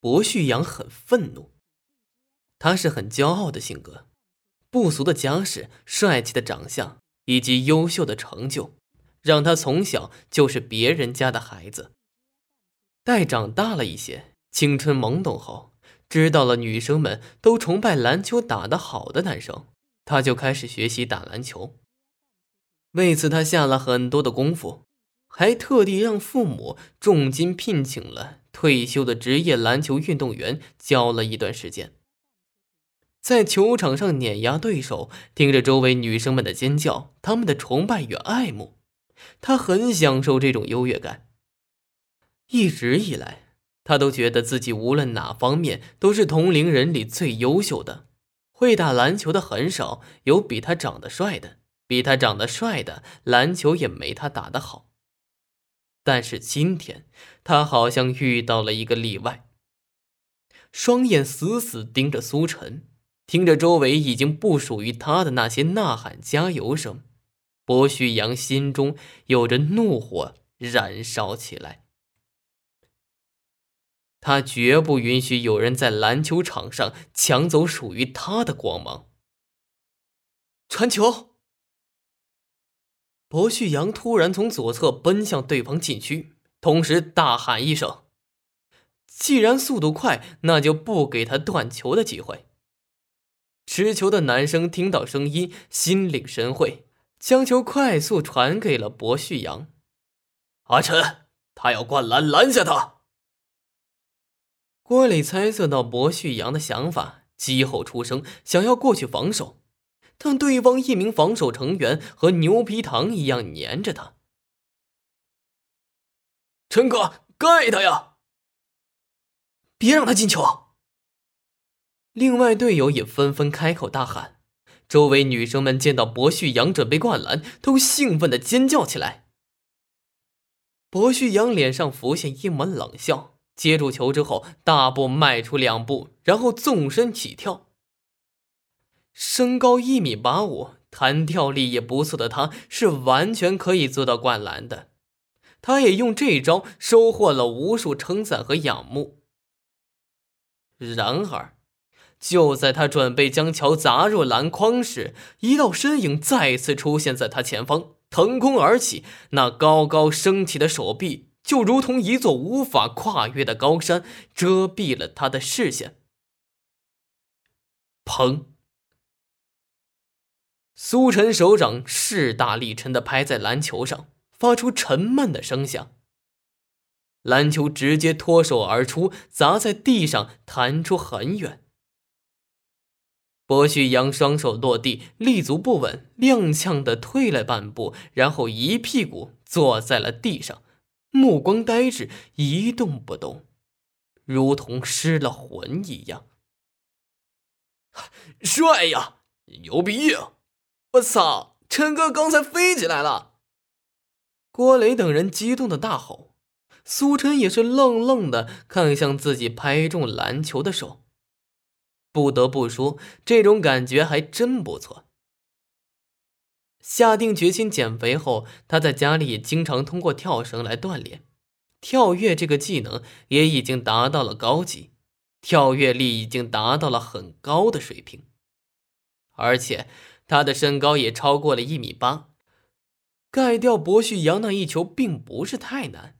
薄旭阳很愤怒。他是很骄傲的性格，不俗的家世、帅气的长相以及优秀的成就，让他从小就是别人家的孩子。待长大了一些，青春懵懂后，知道了女生们都崇拜篮球打得好的男生，他就开始学习打篮球。为此，他下了很多的功夫。还特地让父母重金聘请了退休的职业篮球运动员教了一段时间，在球场上碾压对手，听着周围女生们的尖叫，他们的崇拜与爱慕，他很享受这种优越感。一直以来，他都觉得自己无论哪方面都是同龄人里最优秀的。会打篮球的很少有比他长得帅的，比他长得帅的篮球也没他打得好。但是今天，他好像遇到了一个例外。双眼死死盯着苏晨，听着周围已经不属于他的那些呐喊加油声，薄旭阳心中有着怒火燃烧起来。他绝不允许有人在篮球场上抢走属于他的光芒。传球。薄旭阳突然从左侧奔向对方禁区，同时大喊一声：“既然速度快，那就不给他断球的机会。”持球的男生听到声音，心领神会，将球快速传给了薄旭阳。阿晨，他要灌篮，拦下他！郭磊猜测到薄旭阳的想法，急吼出声，想要过去防守。但对方一名防守成员和牛皮糖一样粘着他。陈哥，盖他呀！别让他进球！另外队友也纷纷开口大喊。周围女生们见到薄旭阳准备灌篮，都兴奋的尖叫起来。薄旭阳脸上浮现一抹冷笑，接住球之后，大步迈出两步，然后纵身起跳。身高一米八五，弹跳力也不错的他，是完全可以做到灌篮的。他也用这招收获了无数称赞和仰慕。然而，就在他准备将球砸入篮筐时，一道身影再次出现在他前方，腾空而起，那高高升起的手臂就如同一座无法跨越的高山，遮蔽了他的视线。砰！苏晨手掌势大力沉的拍在篮球上，发出沉闷的声响。篮球直接脱手而出，砸在地上，弹出很远。薄旭阳双手落地，立足不稳，踉跄的退了半步，然后一屁股坐在了地上，目光呆滞，一动不动，如同失了魂一样。帅呀，牛逼呀！我操！陈哥刚才飞起来了！郭磊等人激动的大吼，苏晨也是愣愣的看向自己拍中篮球的手。不得不说，这种感觉还真不错。下定决心减肥后，他在家里也经常通过跳绳来锻炼，跳跃这个技能也已经达到了高级，跳跃力已经达到了很高的水平，而且。他的身高也超过了一米八，盖掉博旭阳那一球并不是太难。